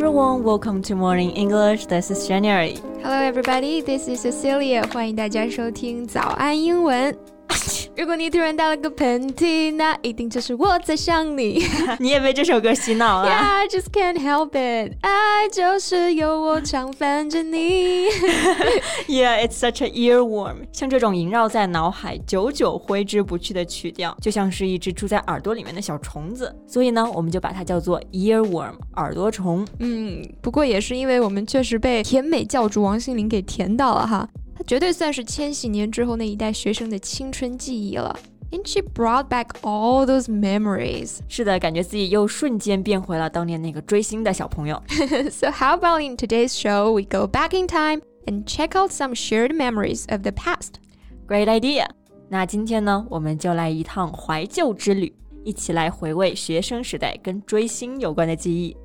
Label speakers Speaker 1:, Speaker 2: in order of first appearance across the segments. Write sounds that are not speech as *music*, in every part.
Speaker 1: everyone, welcome to Morning English. This is January.
Speaker 2: Hello everybody, this is Cecilia. 欢迎大家收听早安英文。 如果你突然打了个喷嚏，那一定就是我在想你。*laughs*
Speaker 1: 你也被这首歌洗脑了。
Speaker 2: Yeah, I just can't help it. 爱就是由我常烦着你。*laughs*
Speaker 1: Yeah, it's such a earworm. 像这种萦绕在脑海、久久挥之不去的曲调，就像是一只住在耳朵里面的小虫子。所以呢，我们就把它叫做 earworm，耳朵虫。
Speaker 2: 嗯，不过也是因为我们确实被甜美教主王心凌给甜到了哈。它绝对算是千禧年之后那一代学生的青春记忆了。And she brought back all those memories.
Speaker 1: 是的，感觉自己又瞬间变回了当年那个追星的小朋友。
Speaker 2: so how about in today's show we go back in time and check out some shared memories of the past?
Speaker 1: Great idea. 那今天呢，我们就来一趟怀旧之旅，一起来回味学生时代跟追星有关的记忆。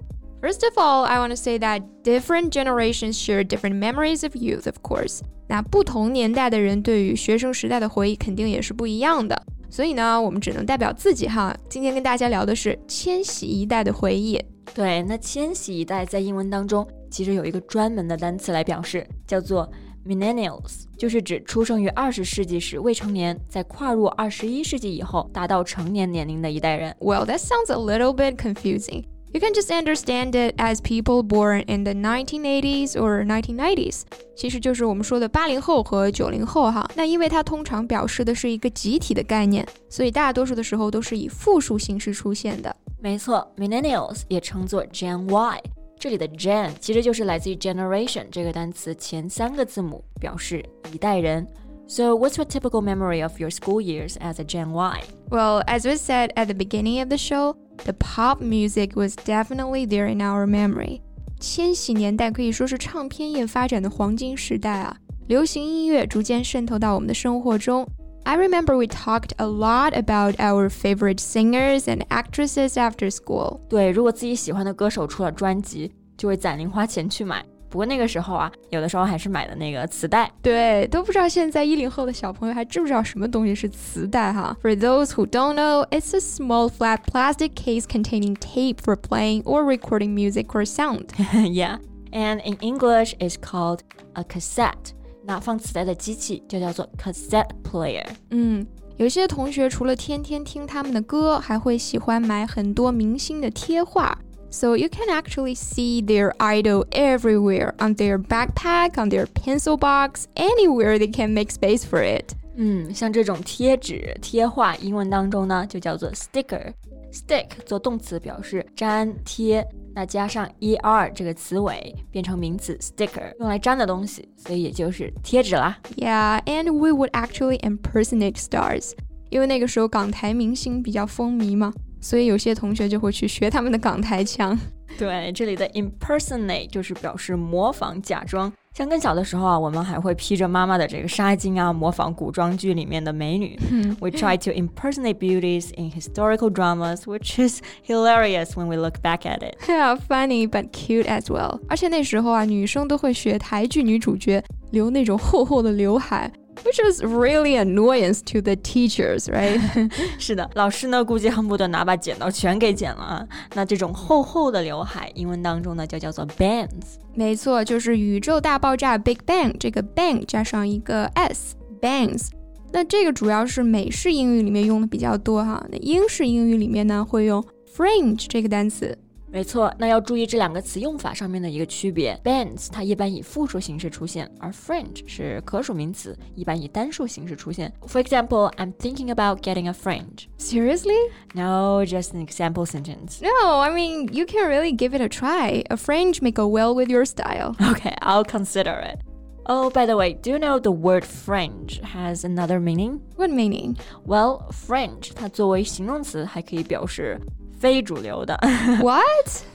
Speaker 2: First of all, I want to say that different generations share different memories of youth, of course. 那不同年代的人对于学生时代的回忆肯定也是不一样的，所以呢，我们只能代表自己哈。今天跟大家聊的是千禧一代的回忆。
Speaker 1: 对，那千禧一代在英文当中其实有一个专门的单词来表示，叫做 millennials，就是指出生于二十世纪时未成年，在跨入二十一世纪以后达到成年年龄的一代人。
Speaker 2: Well, that sounds a little bit confusing. You can just understand it as people born in the 1980s or 1990s，其实就是我们说的八零后和九零后哈。那因为它通常表示的是一个集体的概念，所以大多数的时候都是以复数形式出现的。
Speaker 1: 没错，millennials 也称作 Gen Y，这里的 Gen 其实就是来自于 generation 这个单词前三个字母，表示一代人。So, what's your typical memory of your school years as a Gen Y?
Speaker 2: Well, as we said at the beginning of the show, the pop music was definitely there in our memory. 千禧年代可以说是唱片业发展的黄金时代啊，流行音乐逐渐渗透到我们的生活中。I remember we talked a lot about our favorite singers and actresses after school.
Speaker 1: 对，如果自己喜欢的歌手出了专辑，就会攒零花钱去买。 不过那个时候啊，有的时候还是买的那个磁带。
Speaker 2: 对，都不知道现在一零后的小朋友还知不知道什么东西是磁带哈？For those who don't know, it's a small flat plastic case containing tape for playing or recording music or sound.
Speaker 1: yeah, and in English, it's called a cassette. 那放磁带的机器就叫做 cassette player。
Speaker 2: 嗯，有些同学除了天天听他们的歌，还会喜欢买很多明星的贴画。so you can actually see their idol everywhere on their backpack, on their pencil box, anywhere they can make space for it.
Speaker 1: 嗯，像这种贴纸、贴画，英文当中呢就叫做 sticker。stick 做动词表示粘贴，那加上 er 这个词尾变成名词 sticker，用来粘的东西，所以也就是贴纸啦。
Speaker 2: Yeah, and we would actually impersonate stars，因为那个时候港台明星比较风靡嘛。 所以有些同学就会去学他们的港台腔。
Speaker 1: 对，这里的 impersonate 就是表示模仿、假装。像更小的时候啊，我们还会披着妈妈的这个纱巾啊，模仿古装剧里面的美女。We try to impersonate beauties in historical dramas, which is hilarious when we look back at it.
Speaker 2: Yeah, funny but cute as well. 而且那时候啊，女生都会学台剧女主角留那种厚厚的刘海。Which was really annoyance to the teachers, right? *laughs*
Speaker 1: 是的，老师呢估计恨不得拿把剪刀全给剪了啊。那这种厚厚的刘海，英文当中呢就叫做 bangs。
Speaker 2: 没错，就是宇宙大爆炸 Big Bang，这个 bang 加上一个 s，bangs。那这个主要是美式英语里面用的比较多哈。那英式英语里面呢会用 fringe 这个单词。
Speaker 1: 没错，那要注意这两个词用法上面的一个区别。bangs 它一般以复数形式出现，而 fringe 是可数名词，一般以单数形式出现。For example, I'm thinking about getting a fringe.
Speaker 2: Seriously?
Speaker 1: No, just an example sentence.
Speaker 2: No, I mean you can really give it a try. A fringe may go well with your style. *laughs*
Speaker 1: Okay, I'll consider it. Oh, by the way, do you know the word fringe has another meaning?
Speaker 2: What meaning?
Speaker 1: Well, fringe 它作为形容词还可以表示非主流的。
Speaker 2: What？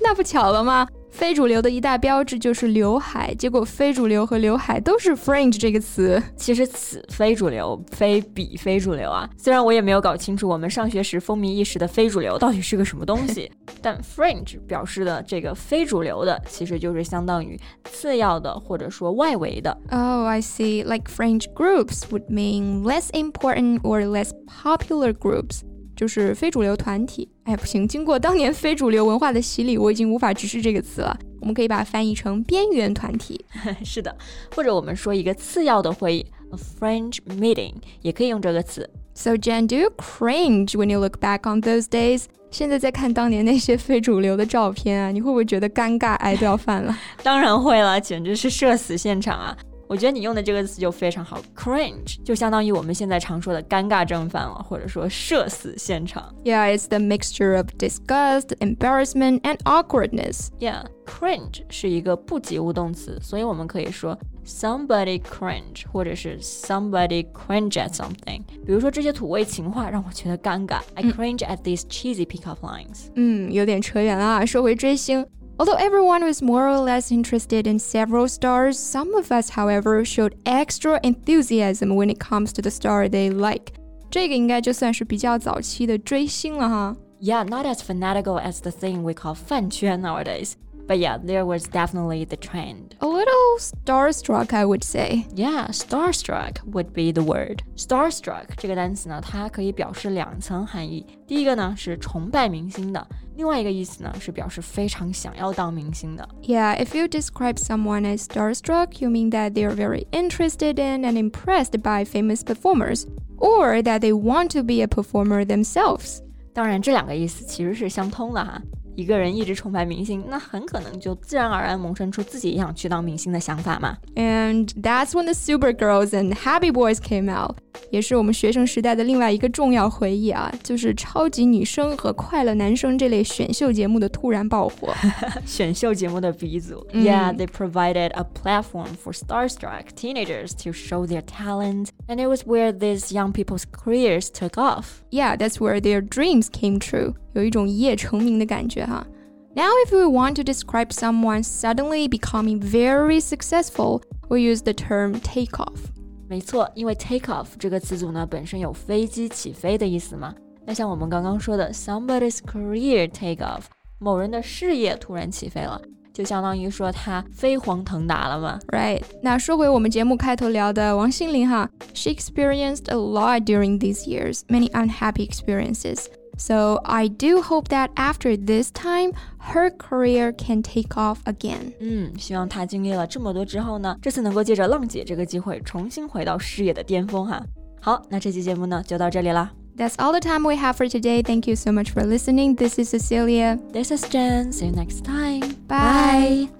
Speaker 2: 那不巧了吗？非主流的一大标志就是刘海，结果非主流和刘海都是 fringe 这个词。
Speaker 1: 其实此非主流，非彼非主流啊。虽然我也没有搞清楚我们上学时风靡一时的非主流到底是个什么东西，但 fringe 表示的这个非主流的，其实就是相当于次要的或者说外围的。
Speaker 2: Oh, I see. Like fringe groups would mean less important or less popular groups. 就是非主流团体。哎，不行，经过当年非主流文化的洗礼，我已经无法直视这个词了。我们可以把它翻译成边缘团体。*laughs*
Speaker 1: 是的，或者我们说一个次要的会议，a fringe meeting，也可以用这个词。
Speaker 2: So Jen, do you cringe when you look back on those days? 现在在看当年那些非主流的照片啊，你会不会觉得尴尬癌都要犯了？*laughs*
Speaker 1: 当然会了，简直是社死现场啊！我觉得你用的这个词就非常好，cringe 就相当于我们现在常说的尴尬症犯了，或者说社死现场。
Speaker 2: Yeah, it's the mixture of disgust, embarrassment, and awkwardness.
Speaker 1: Yeah, cringe 是一个不及物动词，所以我们可以说 somebody cringe，或者是 somebody cringe at something。比如说这些土味情话让我觉得尴尬。I cringe at these cheesy pickup lines。
Speaker 2: 嗯，有点扯远了啊，说回追星。 Although everyone was more or less interested in several stars, some of us, however, showed extra enthusiasm when it comes to the star they like. 这个应该就算是比较早期的追星了哈。
Speaker 1: Yeah, not as fanatical as the thing we call 饭圈 nowadays. But yeah, there was definitely the trend.
Speaker 2: A little starstruck, I would say.
Speaker 1: Yeah, starstruck would be the word. Starstruck 这个单词呢，它可以表示两层含义。第一个呢是崇拜明星的，另外一个意思呢是表示非常想要当明星的。
Speaker 2: Yeah, if you describe someone as starstruck, you mean that they are very interested in and impressed by famous performers, or that they want to be a performer themselves.
Speaker 1: 当然，这两个意思其实是相通的哈。 一个人一直崇拜明星，那很可能就自然而然萌生出自己也想去当明星的想法嘛。
Speaker 2: And that's when the Super Girls and Happy Boys came out. 也是我们学生时代的另外一个重要回忆啊，就是超级女声和快乐男声这类选秀节目的突然爆火。
Speaker 1: 选秀节目的鼻祖、嗯、，Yeah, *laughs* they provided a platform for starstruck teenagers to show their talent, and it was where these young people's careers took off.
Speaker 2: Yeah, that's where their dreams came true. 有一种一夜成名的感觉哈。Now, if we want to describe someone suddenly becoming very successful, we use the term take off.
Speaker 1: 没错，因为 take off 这个词组呢本身有飞机起飞的意思嘛。那像我们刚刚说的 somebody's career take off，某人的事业突然起飞了，就相当于说他飞黄腾达了嘛。
Speaker 2: Right。那说回我们节目开头聊的王心凌哈，she experienced a lot during these years, many unhappy experiences. So I do hope that after this time, her career can take off again.
Speaker 1: 嗯，希望她经历了这么多之后呢，这次能够借着浪姐这个机会，重新回到事业的巅峰哈。好，那这期节目呢就到这里啦。
Speaker 2: That's all the time we have for today. Thank you so much for listening. This is Cecilia.
Speaker 1: This is Jen. See you next time.
Speaker 2: Bye. Bye.